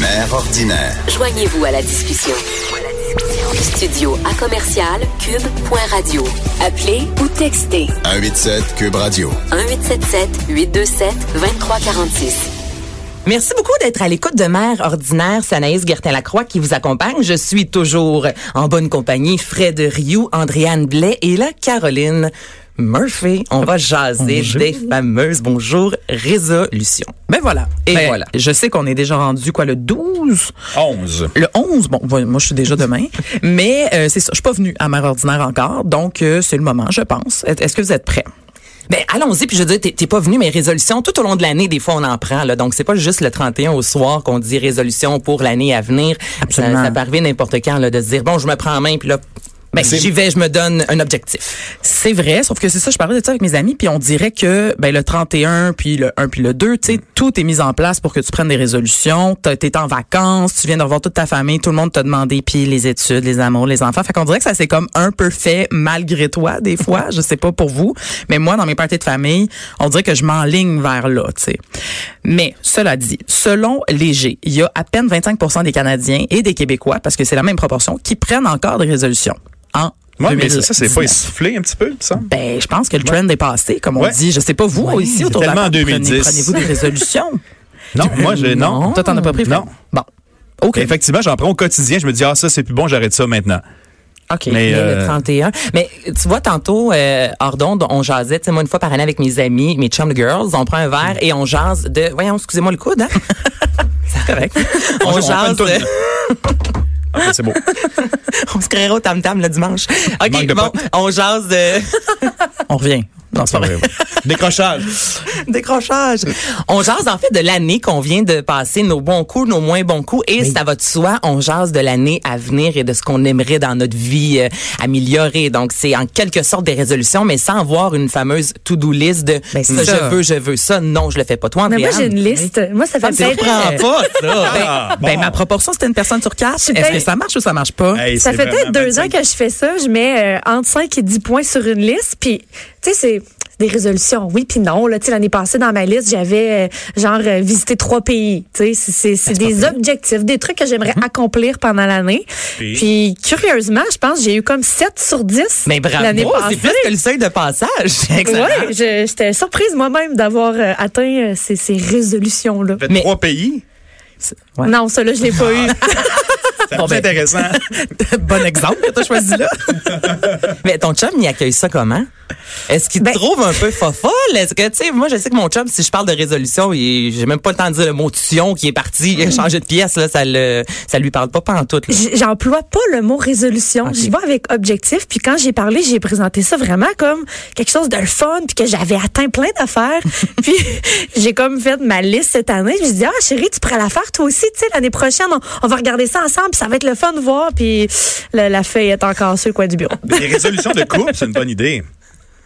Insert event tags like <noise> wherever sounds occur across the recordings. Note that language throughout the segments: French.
Mère ordinaire. Joignez-vous à la discussion. Studio à commercial cube.radio. Appelez ou textez 187 Cube Radio. 1877 827 2346. Merci beaucoup d'être à l'écoute de Mère Ordinaire. C'est Anaïs Gertin-Lacroix qui vous accompagne. Je suis toujours en bonne compagnie. Fred Rioux, Andréane Blais et là, Caroline Murphy. On va jaser des fameuses bonjour résolutions. Ben voilà. Et Ben, voilà. Je sais qu'on est déjà rendu quoi le 12 11. le 11, bon, moi je suis déjà demain, <laughs> mais euh, c'est ça, je suis pas venue à Mère ordinaire encore, donc euh, c'est le moment, je pense. Est- Est-ce que vous êtes prêts? Ben allons-y. Puis je veux dire, t'es- t'es pas venu, mais résolutions tout au long de l'année, des fois on en prend. Là, donc c'est pas juste le 31 au soir qu'on dit résolution pour l'année à venir. Absolument. Ça, ça peut arriver n'importe quand là, de se dire bon, je me prends en main, puis là. Ben, j'y vais, je me donne un objectif. C'est vrai, sauf que c'est ça, je parlais de ça avec mes amis, puis on dirait que ben le 31, puis le 1, puis le 2, tu sais, tout est mis en place pour que tu prennes des résolutions. T'es en vacances, tu viens de revoir toute ta famille, tout le monde t'a demandé, puis les études, les amours, les enfants. Fait qu'on dirait que ça c'est comme un peu fait malgré toi, des <laughs> fois. je sais pas pour vous, mais moi, dans mes parties de famille, on dirait que je m'enligne vers là, tu sais. Mais, cela dit, selon Léger, il y a à peine 25 des Canadiens et des Québécois, parce que c'est la même proportion, qui prennent encore des résolutions Ouais, mais c'est ça, c'est pas 2019. essoufflé un petit peu, ça? Ben, je pense que le trend est passé, comme on Ouais. dit. Je sais pas vous Ouais, ici autour de la table, prenez- 2010. Prenez-vous des <laughs> résolutions? Non, moi, je, non. Toi, t'en as pas pris. Non. Bon. Ok. Effectivement, j'en prends au quotidien. Je me dis, ah, ça, c'est plus bon, j'arrête ça maintenant. Ok. Mais, euh, le 31. Mais tu vois, tantôt, euh, hors d'onde, on jasait, tu sais, moi, une fois par année avec mes amis, mes chum girls, on prend un verre et on jase de... Voyons, excusez-moi le coude, hein? <laughs> C'est correct. On, jase... <laughs> Ok, c'est beau. <laughs> on se créera au tam-tam le dimanche. OK, bon, on jase de... On revient. Non, c'est pas vrai. <laughs> Décrochage. Décrochage. On jase en fait de l'année qu'on vient de passer, nos bons coups, nos moins bons coups, et ça va de soi. On jase de l'année à venir et de ce qu'on aimerait dans notre vie euh, améliorer. Donc c'est en quelque sorte des résolutions, mais sans avoir une fameuse to-do list de Ben, c'est ça, ça. je veux, je veux ça. Non, je le fais pas. Toi, Mais moi, j'ai une liste. Moi, ça Ça fait me surprend peut-être. pas, ça. Ah, <laughs> Ben, bon. ma proportion, c'était une personne sur quatre. Est-ce que ça marche ou ça marche pas? Hey, Ça fait peut-être deux ans 25. que je fais ça. Je mets euh, entre 5 et 10 points sur une liste. Puis, tu sais, c'est des résolutions. Oui, puis non. Là, Tu sais, l'année passée, dans ma liste, j'avais euh, genre euh, visité trois pays. Tu sais, c'est- c'est c'est des objectifs, des trucs que j'aimerais accomplir pendant l'année. Puis? Puis, curieusement, je pense que j'ai eu comme 7 sur 10 Mais bravo, l'année c'est passée. plus que le seuil de passage. <laughs> Je- j'étais surprise moi-même d'avoir euh, atteint ces, ces résolutions-là. Fait Mais- trois pays? Ouais. Non, ça là, je l'ai pas eu. <laughs> C'est Bon, ben- intéressant. <laughs> bon exemple que t'as choisi là. <laughs> Mais ton chum, il accueille ça comment? Est-ce qu'il te Ben- trouve un peu fofolle? Est-ce que, tu sais, moi, je sais que mon chum, si je parle de résolution, j'ai même pas le temps de dire le mot tuition qui est parti, il a changé de pièce, là, ça le, ça lui parle pas pantoute, J'emploie pas le mot résolution. Ok. J'y vais avec objectif. Puis quand j'ai parlé, j'ai présenté ça vraiment comme quelque chose de fun, puis que j'avais atteint plein d'affaires. <laughs> puis <laughs> j'ai comme fait ma liste cette année. Je me dit, ah chérie, tu pourrais la faire toi aussi. Tu sais, l'année prochaine, on, on va regarder ça ensemble, puis ça va être le fun de voir. Puis la, la feuille est encore sur le coin du bureau. Les résolutions de couple, c'est une bonne idée.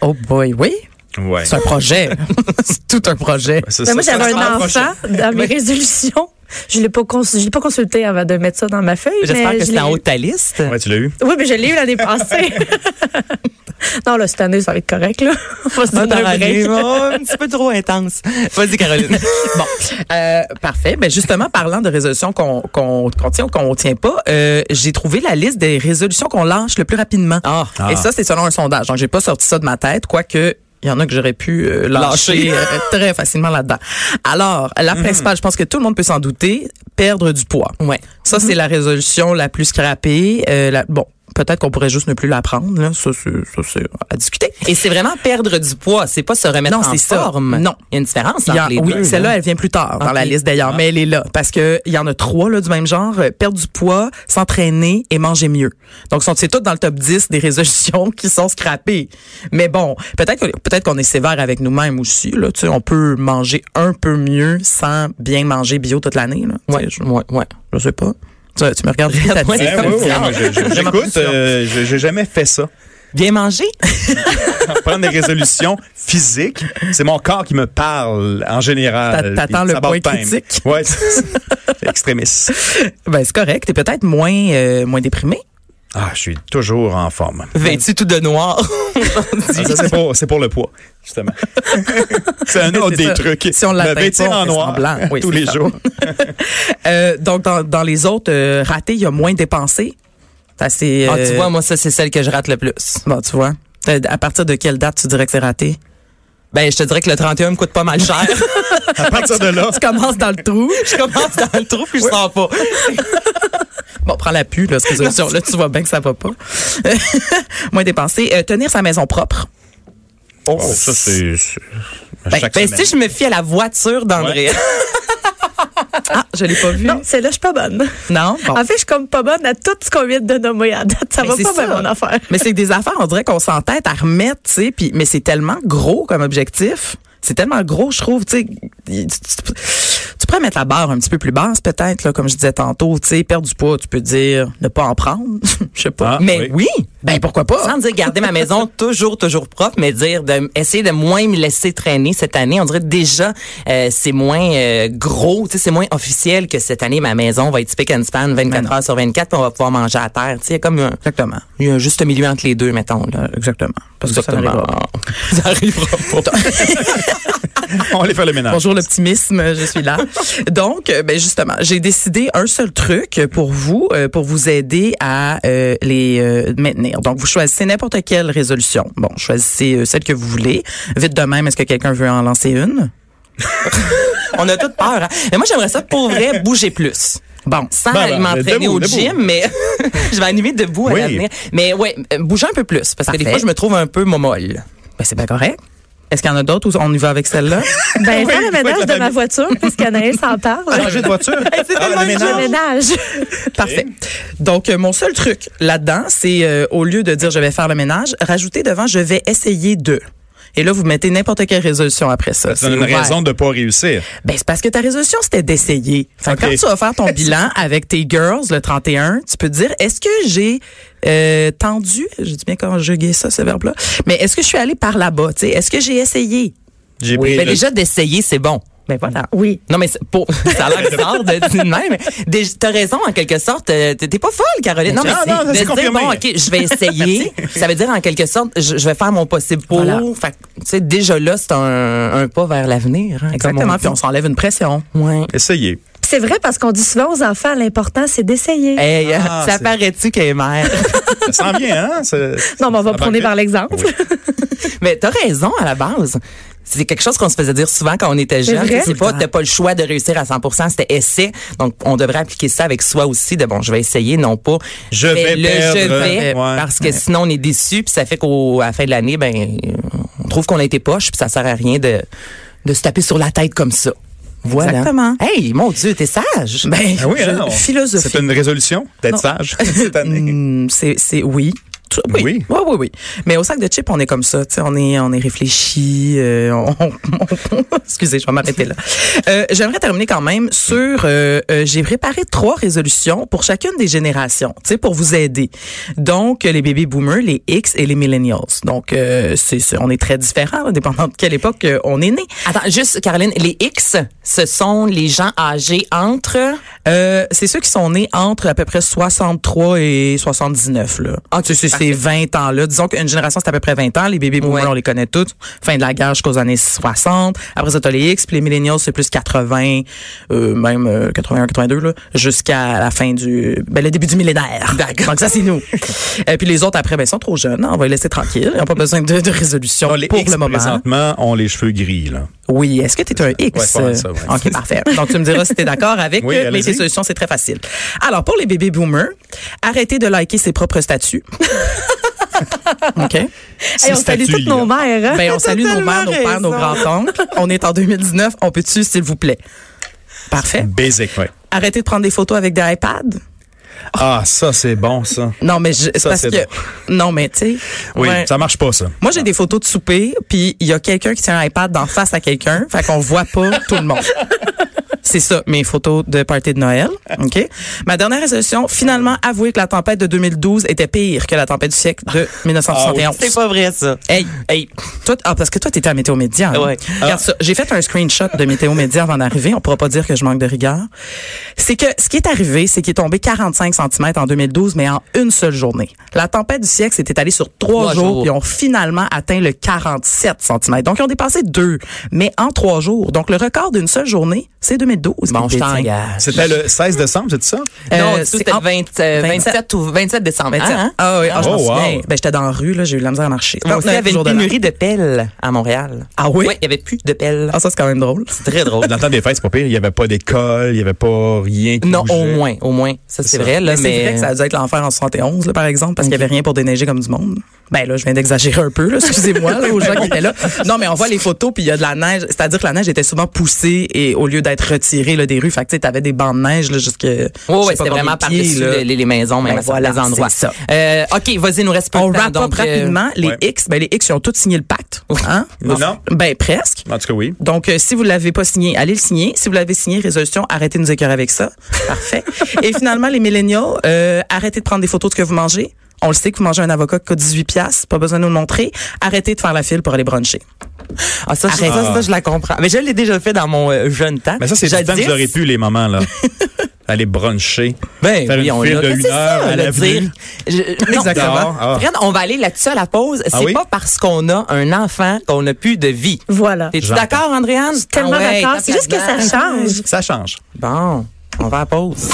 Oh boy, oui. Ouais. C'est un projet. <laughs> c'est tout un projet. Mais moi, j'avais un enfant dans mes résolutions. Je l'ai pas cons- je l'ai pas consulté avant de mettre ça dans ma feuille. J'espère que je c'est en haut de ta liste. Ouais, tu l'as eu. Oui, mais je l'ai eu l'année passée. <laughs> <laughs> non, là, cette année, ça va être correct, là. <laughs> On va se donner un break. oh, un petit peu trop intense. Vas-y, Caroline. <laughs> Bon, euh, parfait. Ben justement, parlant de résolutions qu'on qu'on qu'on tient ou qu'on tient pas, euh, j'ai trouvé la liste des résolutions qu'on lâche le plus rapidement. Ah. Et ça, c'est selon un sondage. Donc, j'ai pas sorti ça de ma tête, quoique il y en a que j'aurais pu euh, lâcher, Lâcher. euh, très facilement là-dedans. Alors, la principale, je pense que tout le monde peut s'en douter, perdre du poids. Ouais. Ça, c'est la résolution la plus scrappée. Euh, la- bon, peut-être qu'on pourrait juste ne plus la prendre. Là. Ça, c'est ça, c'est à discuter. Et c'est vraiment perdre du poids, c'est pas se remettre Non, en c'est ça. forme. Non. Il y a une différence entre en- les oui, deux. celle-là, là. elle vient plus tard dans la liste d'ailleurs, mais elle est là parce que il y en a trois là du même genre euh, perdre du poids, s'entraîner et manger mieux. Donc sont- c'est tout dans le top 10 des résolutions <laughs> qui sont scrappées? Mais bon, peut-être que- peut-être qu'on est sévère avec nous-mêmes aussi là, tu sais, on peut manger un peu mieux sans bien manger bio toute l'année là. Ouais, je, ouais, ouais. je sais pas. Tu, tu me regardes oui, ça. moi, J'écoute, euh, j'ai jamais fait ça. Bien manger? <laughs> Prendre des résolutions physiques, c'est mon corps qui me parle en général. T'a- t'attends le point critique? Ouais, extrémiste. <laughs> Ben c'est correct, t'es peut-être moins euh, moins déprimé. Ah, je suis toujours en forme. Vêtu tout de noir. <laughs> Ah, ça, c'est pour, c'est pour le poids, justement. <laughs> c'est un autre des ça. trucs. Si on vêtir on en noir semblant. Oui, <laughs> tous les ça. jours. Euh, donc, dans, dans les autres euh, ratés, il y a moins dépensé. Assez, Ah, tu euh, vois, moi, ça, c'est celle que je rate le plus. Bon, tu vois. Euh, À partir de quelle date tu dirais que c'est raté? Ben, je te dirais que le 31 me coûte pas mal cher. <laughs> À partir de là, Tu commences dans le trou. <laughs> je commence dans le trou puis je sens pas. <laughs> Bon, prends la pu, là, cette résolution. Là, tu vois bien que ça va pas. moins dépensé. Euh, tenir sa maison propre. oh, ça, c'est. Ben, ben, si je me fie à la voiture d'André. <laughs> Ah, je l'ai pas vu. Non, celle-là, je suis pas bonne. Non? Bon. En fait, je suis comme pas bonne à tout ce qu'on vient de nommer à date. Ça Mais va pas bien, ça. mon affaire. Mais c'est des affaires, on dirait qu'on s'entête à remettre, tu sais, puis mais c'est tellement gros comme objectif. C'est tellement gros, je trouve, tu sais. Tu, pourrais mettre la barre un petit peu plus basse, peut-être, là, comme je disais tantôt, tu sais, perdre du poids, tu peux dire ne pas en prendre, <laughs> je sais pas. Ah, Mais oui. Ben pourquoi pas? Sans dire garder ma maison <laughs> toujours, toujours propre, mais dire de essayer de moins me laisser traîner cette année. On dirait déjà euh, c'est moins euh, gros, tu sais, c'est moins officiel que cette année ma maison va être spick and span 24 Ben heures sur 24, puis on va pouvoir manger à terre. Tu sais, il y a comme un, Exactement. il y a un juste milieu entre les deux, mettons. Là. Exactement. Parce que ça pas. <laughs> Ça arrivera pas. On les fait le ménage. Bonjour l'optimisme, je suis là. Donc, euh, ben justement, j'ai décidé un seul truc pour vous, euh, pour vous aider à euh, les euh, maintenir. Donc, vous choisissez n'importe quelle résolution. Bon, choisissez celle que vous voulez. Vite de même, est-ce que quelqu'un veut en lancer une? <laughs> On a toute peur. Hein? Mais moi, j'aimerais ça pour vrai bouger plus. Bon, Sans Ben, ben, m'entraîner au debout. gym, mais <laughs> je vais animer debout à Oui. l'avenir. Mais ouais, bouger un peu plus, parce que des fois, je me trouve un peu momolle. ben c'est bien correct. Est-ce qu'il y en a d'autres ou on y va avec celle-là? <laughs> Ben, faire le ménage de ma voiture, puisqu'Anaïs en parle. Changer de voiture? <laughs> Ah, le Le ménage. ménage. <laughs> Parfait. Donc, euh, mon seul truc là-dedans, c'est euh, au lieu de dire je vais faire le ménage, rajouter devant je vais essayer de. Et là, vous mettez n'importe quelle résolution après ça. C'est une ouvert. raison de ne pas réussir. Ben, c'est parce que ta résolution, c'était d'essayer. Fait que Ok. Quand tu vas faire ton bilan avec tes girls le 31, tu peux te dire, est-ce que j'ai euh, tendu, je dis bien conjuguer ça, ce verbe-là, mais est-ce que je suis allée par là-bas? tu sais? Est-ce que j'ai essayé? J'ai Oui, le- déjà d'essayer, c'est bon. Ben voilà. Oui. Non, mais pour, <laughs> ça a l'air bizarre de dire de même, t'as raison, en quelque sorte. euh, T'es pas folle, Caroline. Non, mais Non, c'est non, de dire, confirmé. bon, OK, je vais essayer. <laughs> ça veut dire, en quelque sorte, je, je vais faire mon possible pour. Voilà. Fait que, tu sais, déjà là, c'est un, un pas vers l'avenir. hein, Exactement. on Puis on s'enlève une pression. Ouais. Essayez. C'est vrai parce qu'on dit souvent aux enfants, l'important, c'est d'essayer. Hey, Ah, ça c'est- paraît-tu qu'elle est mère? <laughs> Ça s'en vient, hein? Non, mais on va ça prôner par l'exemple. <laughs> mais t'as raison, à la base. C'est quelque chose qu'on se faisait dire souvent quand on était jeune. C'est pas, t'as pas le choix de réussir à 100%, c'était essai. Donc, on devrait appliquer ça avec soi aussi, de bon, je vais essayer, non pas. Je vais fais-le, perdre. je vais, Ouais. parce que sinon on est déçu, puis ça fait qu'au à la fin de l'année, ben, euh, on trouve qu'on a été poche, puis ça sert à rien de, de se taper sur la tête comme ça. Voilà. Exactement. Hey, mon Dieu, t'es sage. Ben, Ah oui, je- hein. C'est une résolution d'être sage <laughs> cette année. Hmm, c'est c'est oui. Tout- Oui. Oui. oui, oui, oui. Mais au sac de chips, on est comme ça. tu sais, On est, on est réfléchi. euh, on- on- <laughs> excusez, je vais m'arrêter là. Euh, J'aimerais terminer quand même sur. euh, euh, J'ai préparé trois résolutions pour chacune des générations, tu sais, pour vous aider. Donc les baby boomers, les X et les millennials. Donc euh, c'est, c'est- on est très différents, là, dépendant de quelle époque euh, on est né. Attends, juste, Caroline, les X, ce sont les gens âgés entre. Euh, c'est ceux qui sont nés entre à peu près 63 et 79 là. Ah, Tu sais, c'est ces 20 ans-là. Disons qu'une génération, c'est à peu près 20 ans. Les baby boomers, Ouais. on les connaît tous. Fin de la guerre jusqu'aux années 60. Après ça, t'as les X. Puis les millennials, c'est plus 80, euh, même euh, 81, 82, là, jusqu'à la fin du... Ben, le début du millénaire. D'accord. Donc ça, c'est nous. <laughs> Et puis les autres, après, ben, ils sont trop jeunes. hein. On va les laisser tranquilles. Ils n'ont pas besoin de, de résolution Non, les pour X, le moment. présentement, ont les cheveux gris, là. Oui, est-ce que tu es un X? Ouais, ça, ouais. OK, parfait. Donc, tu me diras si tu es d'accord avec Oui, mais tes solutions, c'est très facile. Alors, pour les bébés boomers, arrêtez de liker ses propres statuts. <laughs> OK? Hey, on salue toutes nos mères. Hein? Ben, on salue nos mères, nos pères, nos grands-oncles. On est en 2019. On peut-tu, s'il vous plaît? Parfait. Basic, ouais. Arrêtez de prendre des photos avec des iPads. Ah, ça, c'est bon, ça. Non, mais je- Ça, parce. Non, mais tu sais... Oui, ouais. ça marche pas, ça. Moi, j'ai des photos de souper, puis il y a quelqu'un qui tient un iPad d'en face à quelqu'un, fait qu'on voit pas tout le monde. <laughs> c'est ça, mes photos de party de Noël. <laughs> OK? Ma dernière résolution, finalement, avouer que la tempête de 2012 était pire que la tempête du siècle de 1971. C'est pas vrai, ça. Hey, hey, toi, ah, parce que toi, t'étais à Météo Média. hein? Ouais. Regarde ça. J'ai fait un screenshot de Météo Média avant d'arriver. On pourra pas dire que je manque de rigueur. C'est que ce qui est arrivé, c'est qu'il est tombé 45 cm en 2012, mais en une seule journée. La tempête du siècle s'est étalée sur trois Trois jours, puis ont finalement atteint le 47 cm. Donc, ils ont dépassé deux, mais en trois jours. Donc, le record d'une seule journée, c'est 2012. Bon, qui je le détient. t'engage. C'était le 16 décembre, c'est ça? Non, Euh, c'est c'était le 20, euh, 27. 27 ou 27 décembre. 27. Hein? Ah oui, ah, je Oh, wow. Ben, j'étais dans la rue, là, j'ai eu de la misère à marcher. Il y 39 avait une pénurie de pelles à Montréal. Ah oui? Oui, il y avait plus de pelles. Ah, ça, c'est quand même drôle. C'est très drôle. <laughs> Dans le temps des fêtes, c'est pas pire. Il n'y avait pas d'école, il n'y avait pas rien qui Non, au moins, au moins. Ça, c'est vrai, là, Mais mais. c'est vrai que ça a dû être l'enfer en 71, là, par exemple, parce qu'il y avait rien pour déneiger comme du monde. Ben là, je viens d'exagérer un peu, là, excusez-moi, aux gens qui étaient là. Non, mais on voit les photos, puis il y a de la neige. C'est-à-dire que la neige était souvent poussée et au lieu d'être retirée là, des rues, fait que tu sais, t'avais des bancs de neige sais oui, pas c'était vraiment par-dessus là. les, les maisons, même Ben à certains voilà, endroits. c'est ça. Euh, OK, vas-y, nous reste peu On de temps. wrap up donc, euh, rapidement. Les ouais. X, ben les X, ils ont tous signé le pacte. Hein? Non. Ben presque. En tout cas, oui. Donc, euh, si vous l'avez pas signé, allez le signer. Si vous l'avez signé, résolution, arrêtez de nous écœurer avec ça. Parfait. <laughs> Et finalement, les milléniaux, euh, arrêtez de prendre des photos de ce que vous mangez. On le sait que vous mangez un avocat qui coûte 18 piastres, pas besoin de nous le montrer. Arrêtez de faire la file pour aller bruncher. Ah, ça, je- Arrête. ça, ça, je la comprends. Mais je l'ai déjà fait dans mon euh, jeune temps. Mais ça, c'est du temps que j'aurais pu, les moments, là. <laughs> Aller bruncher. Ben, Faire oui, une on file l'a de une heure ça, à le l'avenue. Exactement. <laughs> Ah. Fred, on va aller là-dessus à la pause. C'est Ah oui? pas parce qu'on a un enfant qu'on n'a plus de vie. Voilà. Es-tu J'entends. d'accord, Andréane? Tellement Ah ouais, d'accord. C'est juste que ça change. Ça change. Bon, on va à la pause.